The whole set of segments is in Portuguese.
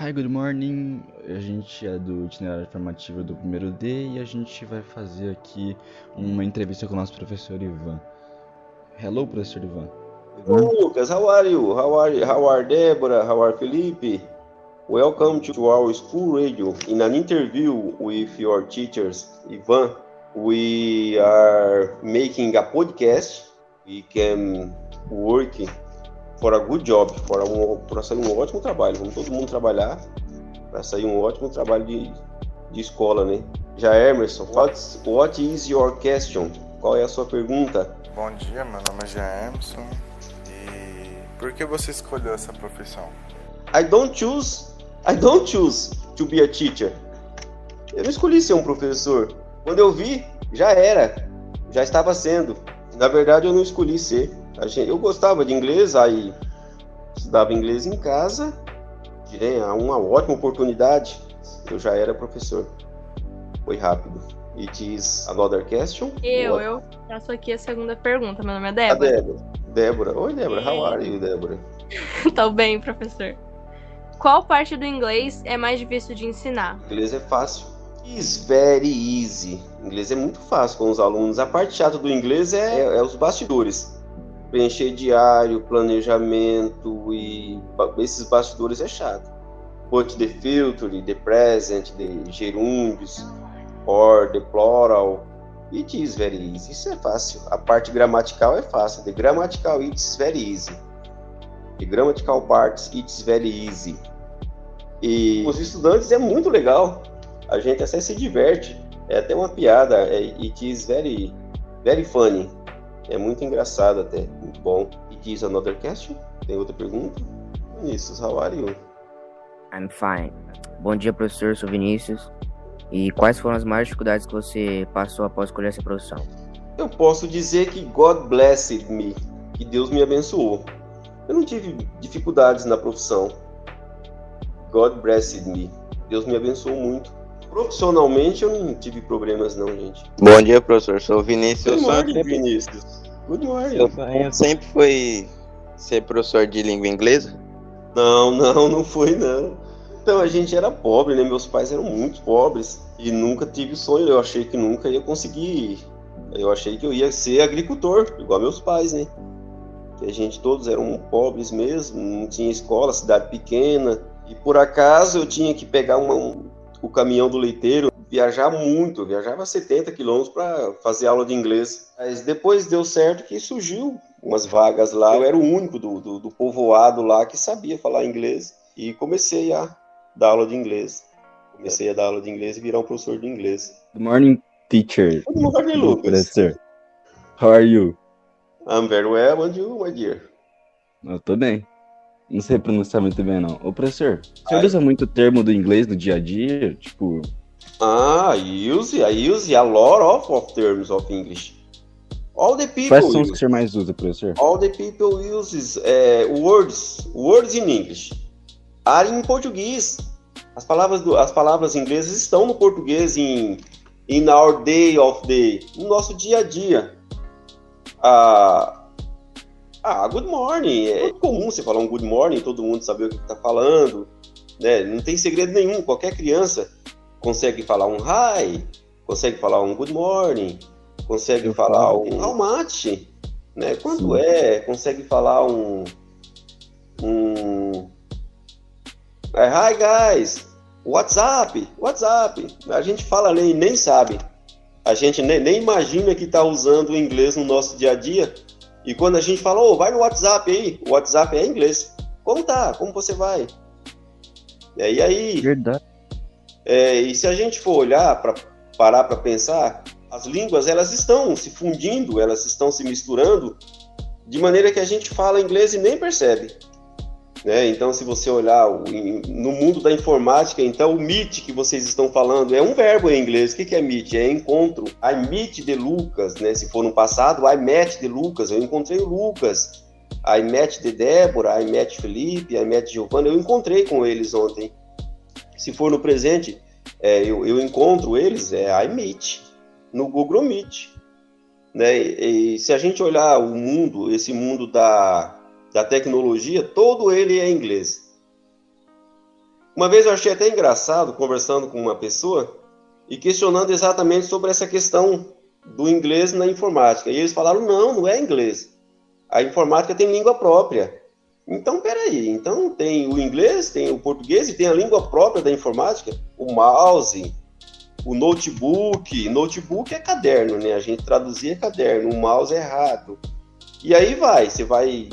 Hi, good morning. A gente é do itinerário formativo do primeiro D e a gente vai fazer aqui uma entrevista com o nosso professor Ivan. Hello, professor Ivan. Hello, Lucas. How are you? How are you? How are Deborah? How are Felipe? Welcome to our school radio. In an interview with your teachers, Ivan, we are making a podcast. We can work for a good job, para um, para sair um ótimo trabalho. Vamos todo mundo trabalhar para sair um ótimo trabalho de, de escola, né? Já Emerson, what, what is your question? Qual é a sua pergunta? Bom dia, meu nome é Jean Emerson. E por que você escolheu essa profissão? I don't choose, I don't choose to be a teacher. Eu não escolhi ser um professor. Quando eu vi, já era, já estava sendo. Na verdade, eu não escolhi ser. Eu gostava de inglês, aí estudava inglês em casa, direi, uma ótima oportunidade. Eu já era professor. Foi rápido. It is another question? Eu, What? eu faço aqui a segunda pergunta. Meu nome é Débora. Débora. Débora. Oi, Débora. How are you, Débora? Tô bem, professor. Qual parte do inglês é mais difícil de ensinar? Inglês é fácil. Is very easy. Inglês é muito fácil com os alunos. A parte chata do inglês é, é os bastidores preencher diário, planejamento e esses bastidores é chato. But the future, the present, the gerúndios, or the plural, it is very easy. Isso é fácil. A parte gramatical é fácil. The grammatical, it's very easy. The grammatical parts, it's very easy. E os estudantes é muito legal. A gente até se diverte. É até uma piada. É, it is very, very funny. É muito engraçado até, muito bom. E diz another question? Tem outra pergunta? Vinícius, how are you? I'm fine. Bom dia, professor, sou Vinícius. E quais foram as maiores dificuldades que você passou após escolher essa profissão? Eu posso dizer que God blessed me, que Deus me abençoou. Eu não tive dificuldades na profissão. God blessed me. Deus me abençoou muito. Profissionalmente eu não tive problemas não, gente. Bom dia, professor. Sou o Vinícius. Good morning, Vinícius. Good morning. Seu sonho sempre foi ser professor de língua inglesa? Não, não, não foi não. Então a gente era pobre, né? Meus pais eram muito pobres e nunca tive sonho. Eu achei que nunca ia conseguir. Eu achei que eu ia ser agricultor, igual meus pais, né? Que a gente todos eram pobres mesmo, não tinha escola, cidade pequena. E por acaso eu tinha que pegar uma, um, o caminhão do leiteiro, viajar muito, viajava 70 quilômetros para fazer aula de inglês. Mas depois deu certo que surgiu umas vagas lá. Eu era o único do, do, do povoado lá que sabia falar inglês e comecei a dar aula de inglês. Comecei a dar aula de inglês e virar um professor de inglês. Good morning, teacher. Good morning, Lucas. Professor. How are you? I'm very well, and you, my dear? Eu tô bem. Não sei pronunciar muito bem, não. Ô, professor, você Ai. usa muito termo do inglês no dia a dia? Tipo. Ah, I use, I use a lot of, of terms of English. All the people. Quais são os que o senhor mais usa, professor? All the people uses uh, words, words in English. Are em português. As palavras, do, as palavras inglesas estão no português em in our day of day, no nosso dia a dia. Ah, ah, good morning. É comum você falar um good morning, todo mundo saber o que está falando. Né? Não tem segredo nenhum. Qualquer criança consegue falar um hi, consegue falar um good morning, consegue Eu falar falo. um how much, né? Quanto Sim. é? Consegue falar um. um é, hi guys, WhatsApp, WhatsApp. A gente fala nem, nem sabe. A gente nem, nem imagina que está usando o inglês no nosso dia a dia e quando a gente fala, oh, vai no WhatsApp aí, o WhatsApp é inglês. Como tá? Como você vai? E aí, aí Verdade. É, e se a gente for olhar, para parar para pensar, as línguas elas estão se fundindo, elas estão se misturando, de maneira que a gente fala inglês e nem percebe. Né? Então, se você olhar no mundo da informática, então o meet que vocês estão falando é um verbo em inglês. O que é meet? É encontro. I meet the Lucas, né? Se for no passado, I met the Lucas. Eu encontrei o Lucas. I met the Débora, I met Felipe, I met Giovanna. Eu encontrei com eles ontem. Se for no presente, é, eu, eu, encontro eles, é I meet no Google Meet. Né? E, e se a gente olhar o mundo, esse mundo da da tecnologia, todo ele é inglês. Uma vez eu achei até engraçado conversando com uma pessoa e questionando exatamente sobre essa questão do inglês na informática. E eles falaram: não, não é inglês. A informática tem língua própria. Então, peraí. Então, tem o inglês, tem o português e tem a língua própria da informática, o mouse, o notebook. Notebook é caderno, né? A gente traduzia caderno. O mouse é rato. E aí vai, você vai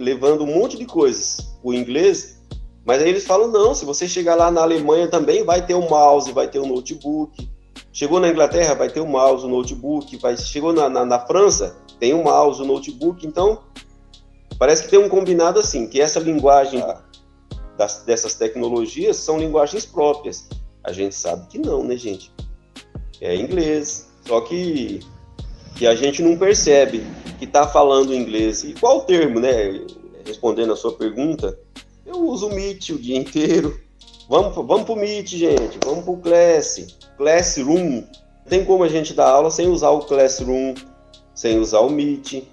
levando um monte de coisas. O inglês mas aí eles falam, não, se você chegar lá na Alemanha também vai ter o mouse, vai ter o notebook. Chegou na Inglaterra, vai ter o mouse, o notebook. Vai, chegou na, na, na França, tem o mouse, o notebook. Então, parece que tem um combinado assim, que essa linguagem das, dessas tecnologias são linguagens próprias. A gente sabe que não, né, gente? É inglês. Só que, que a gente não percebe que está falando inglês. E qual o termo, né? Respondendo a sua pergunta, eu uso o Meet o dia inteiro. Vamos, vamos pro Meet, gente. Vamos pro Class. Classroom. Tem como a gente dar aula sem usar o Classroom, sem usar o Meet.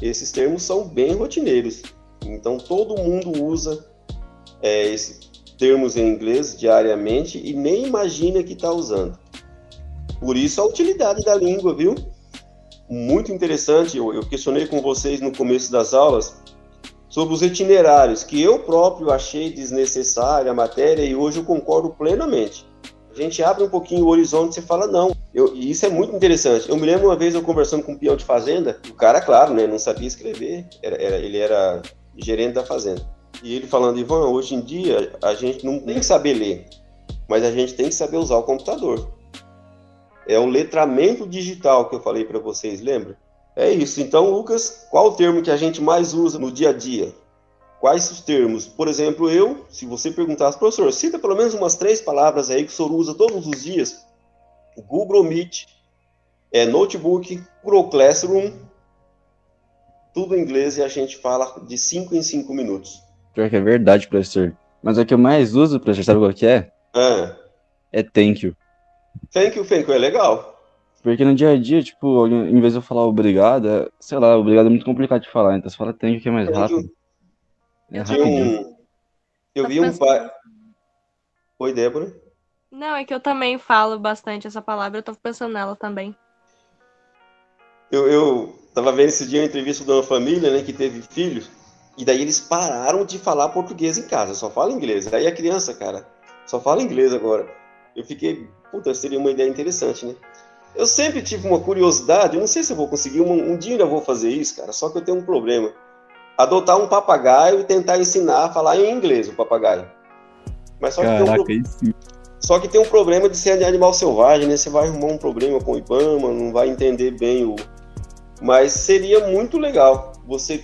Esses termos são bem rotineiros. Então todo mundo usa é, esses termos em inglês diariamente e nem imagina que está usando. Por isso a utilidade da língua, viu? Muito interessante. Eu, eu questionei com vocês no começo das aulas sobre os itinerários, que eu próprio achei desnecessária a matéria e hoje eu concordo plenamente. A gente abre um pouquinho o horizonte e fala, não. Eu, e isso é muito interessante. Eu me lembro uma vez eu conversando com um peão de fazenda, o cara, claro, né, não sabia escrever, era, era, ele era gerente da fazenda. E ele falando, Ivan, hoje em dia a gente não tem que saber ler, mas a gente tem que saber usar o computador. É o letramento digital que eu falei para vocês, lembra? É isso. Então, Lucas, qual o termo que a gente mais usa no dia a dia? Quais os termos? Por exemplo, eu, se você perguntasse, professor, cita pelo menos umas três palavras aí que o senhor usa todos os dias. Google Meet, é, Notebook, Google Classroom, tudo em inglês e a gente fala de cinco em cinco minutos. Pior que é verdade, professor. Mas o que eu mais uso, professor, sabe qual que é? Ah. É thank you. Thank you, thank you, é legal. Porque no dia a dia, tipo, em vez de eu falar obrigado, é, sei lá, obrigado é muito complicado de falar, então você fala thank you que é mais rápido. É rapidinho. Um... Eu vi um pai. Oi, Débora? Não, é que eu também falo bastante essa palavra, eu tô pensando nela também. Eu, eu tava vendo esse dia uma entrevista de uma família, né, que teve filhos, e daí eles pararam de falar português em casa, só fala inglês. Aí a criança, cara, só fala inglês agora. Eu fiquei, puta, seria uma ideia interessante, né? Eu sempre tive uma curiosidade, eu não sei se eu vou conseguir, um, um dia ainda vou fazer isso, cara, só que eu tenho um problema. Adotar um papagaio e tentar ensinar a falar em inglês o papagaio. Mas só Caraca, que, tem um, só que tem um problema de ser de animal selvagem, né? Você vai arrumar um problema com o Ibama, não vai entender bem o. Mas seria muito legal você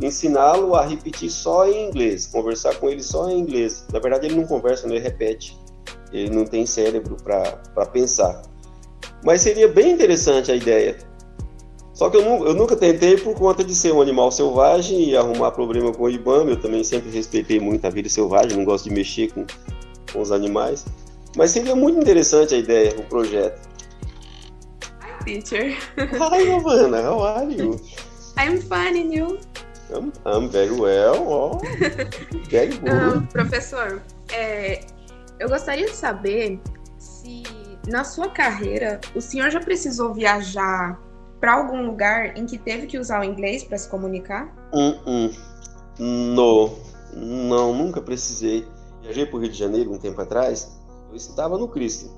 ensiná-lo a repetir só em inglês, conversar com ele só em inglês. Na verdade, ele não conversa, né? ele repete. Ele não tem cérebro para pensar. Mas seria bem interessante a ideia. Só que eu, nu eu, nunca tentei por conta de ser um animal selvagem e arrumar problema com o IBAMA. Eu também sempre respeitei muito a vida selvagem, não gosto de mexer com, com os animais. Mas seria muito interessante a ideia, o projeto. Hi, teacher. Hi, Giovanna. How are you? I'm fine, and you? I'm, I'm very well. Oh, very good. Um, professor, é, eu gostaria de saber se na sua carreira, o senhor já precisou viajar para algum lugar em que teve que usar o inglês para se comunicar? Uh -uh. No. Não, nunca precisei. Viajei para o Rio de Janeiro um tempo atrás. Eu estava no Cristo.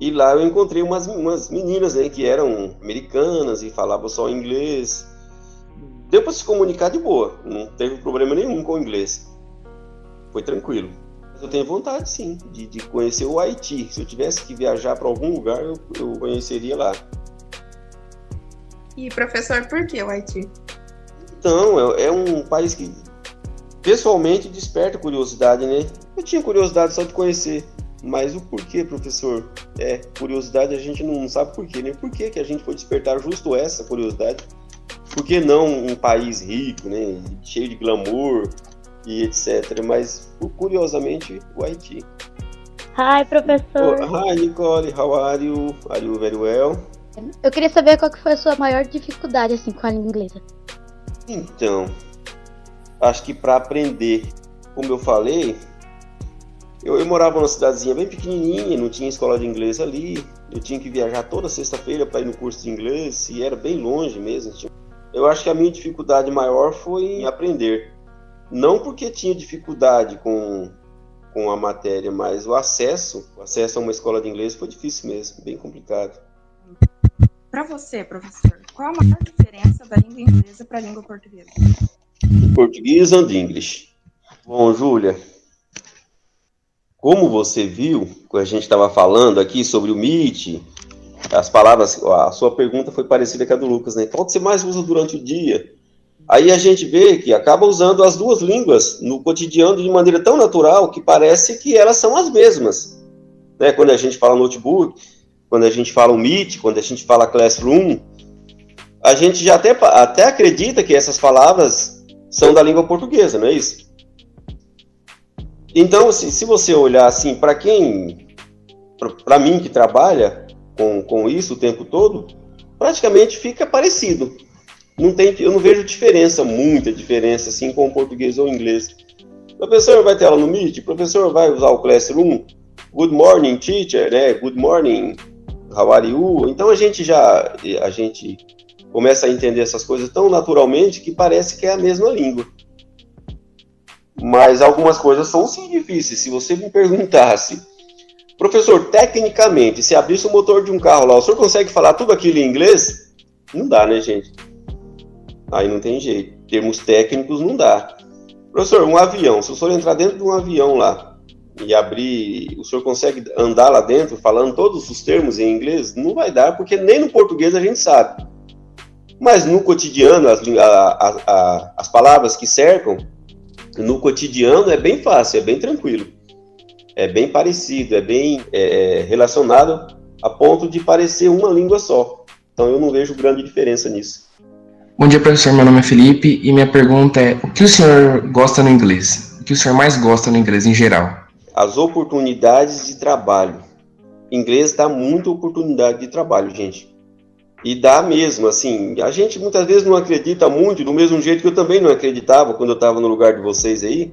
E lá eu encontrei umas, umas meninas né, que eram americanas e falavam só inglês. Deu para se comunicar de boa, não teve problema nenhum com o inglês. Foi tranquilo. Eu tenho vontade, sim, de, de conhecer o Haiti. Se eu tivesse que viajar para algum lugar, eu, eu conheceria lá. E, professor, por que o Haiti? Então, é, é, um país que pessoalmente desperta curiosidade, né? Eu tinha curiosidade só de conhecer. Mas o porquê, professor? É, curiosidade a gente não sabe porquê, né? Por que, que a gente foi despertar justo essa curiosidade? Por que não um país rico, né? Cheio de glamour, e etc. Mas, curiosamente, o Haiti. Hi, professor. Oh, hi, Nicole. How are you? Are you very well? Eu queria saber qual que foi a sua maior dificuldade assim com a língua inglesa. Então, acho que para aprender, como eu falei, Eu, eu morava numa cidadezinha bem pequenininha, não tinha escola de inglês ali. Eu tinha que viajar toda sexta-feira para ir no curso de inglês e era bem longe mesmo. Eu acho que a minha dificuldade maior foi em aprender. Não porque tinha dificuldade com, com a matéria, mas o acesso, o acesso a uma escola de inglês foi difícil mesmo, bem complicado. Para você, professor, qual a maior diferença da língua inglesa para a língua portuguesa? Português and English. Bom, Júlia, como você viu, quando a gente estava falando aqui sobre o Meet, as palavras, a sua pergunta foi parecida com a do Lucas, né? Qual que você mais usa durante o dia? Aí a gente vê que acaba usando as duas línguas no cotidiano de maneira tão natural que parece que elas são as mesmas. Né? Quando a gente fala notebook, quando a gente fala Meet, quando a gente fala Classroom, a gente já até, até acredita que essas palavras são da língua portuguesa, não é isso? Então, se, se você olhar assim, para quem, para mim que trabalha com, com isso o tempo todo, praticamente fica parecido. Não tem, eu não vejo diferença, muita diferença assim com o português ou o inglês. O professor vai ter aula no Meet, o professor vai usar o Classroom, Good morning, teacher, né? Good morning, how are you? Então a gente já a gente começa a entender essas coisas tão naturalmente que parece que é a mesma língua. Mas algumas coisas são sim difíceis. Se você me perguntasse, professor, tecnicamente, se abrisse o motor de um carro lá, o senhor consegue falar tudo aquilo em inglês? Não dá, né, gente? Aí não tem jeito. Termos técnicos não dá. Professor, um avião, se o senhor entrar dentro de um avião lá, e abrir, o senhor consegue andar lá dentro falando todos os termos em inglês? Não vai dar, porque nem no português a gente sabe. Mas no cotidiano, as, a, a, as palavras que cercam, no cotidiano é bem fácil, é bem tranquilo. É bem parecido, é bem é, é, relacionado a ponto de parecer uma língua só. Então eu não vejo grande diferença nisso. Bom dia, professor. Meu nome é Felipe e minha pergunta é: o que o senhor gosta no inglês? O que o senhor mais gosta no inglês em geral? as oportunidades de trabalho. Inglês dá muita oportunidade de trabalho, gente. E dá mesmo, assim, a gente muitas vezes não acredita muito, do mesmo jeito que eu também não acreditava quando eu estava no lugar de vocês aí.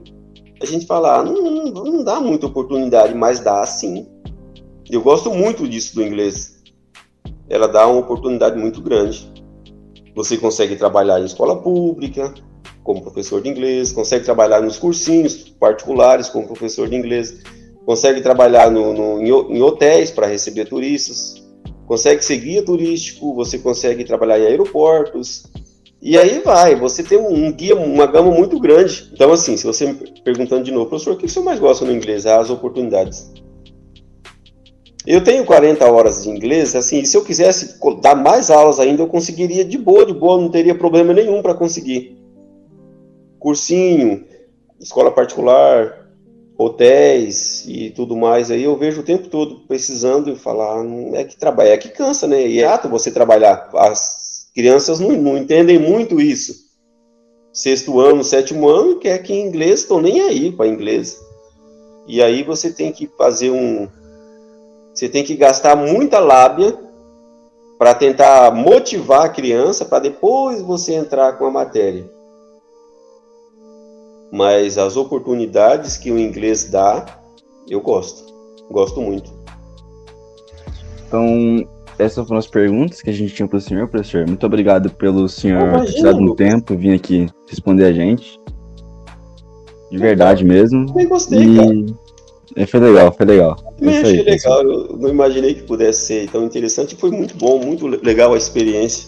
A gente fala, ah, não, não, não dá muita oportunidade, mas dá sim. Eu gosto muito disso do inglês. Ela dá uma oportunidade muito grande. Você consegue trabalhar em escola pública, como professor de inglês, consegue trabalhar nos cursinhos particulares como professor de inglês, consegue trabalhar no, no, em hotéis para receber turistas, consegue ser guia turístico, você consegue trabalhar em aeroportos, e aí vai, você tem um guia, uma gama muito grande. Então, assim, se você me perguntando de novo, professor, o que você mais gosta no inglês? É as oportunidades. Eu tenho 40 horas de inglês, assim, se eu quisesse dar mais aulas ainda, eu conseguiria de boa, de boa, não teria problema nenhum para conseguir cursinho, escola particular, hotéis e tudo mais aí, eu vejo o tempo todo precisando falar, não é que trabalha, é que cansa, né? E é ato você trabalhar. As crianças não, não entendem muito isso. Sexto ano, sétimo ano, quer que em inglês, estão nem aí para inglês. E aí você tem que fazer um. Você tem que gastar muita lábia para tentar motivar a criança para depois você entrar com a matéria mas as oportunidades que o inglês dá, eu gosto. Gosto muito. Então, essas foram as perguntas que a gente tinha para o senhor, professor. Muito obrigado pelo senhor ter tirado um tempo, vir aqui responder a gente. De verdade mesmo. Eu gostei, e... cara. É, foi legal, foi legal. Eu achei aí, legal, eu não imaginei que pudesse ser tão interessante. Foi muito bom, muito legal a experiência.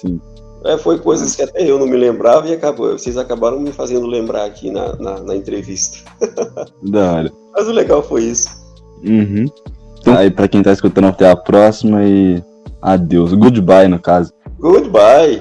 Sim. É, foi coisas que até eu não me lembrava e acabou, vocês acabaram me fazendo lembrar aqui na, na, na entrevista. Da hora. Mas o legal foi isso. Uhum. Então, aí, pra quem tá escutando, até a próxima e adeus. Goodbye, no caso. Goodbye.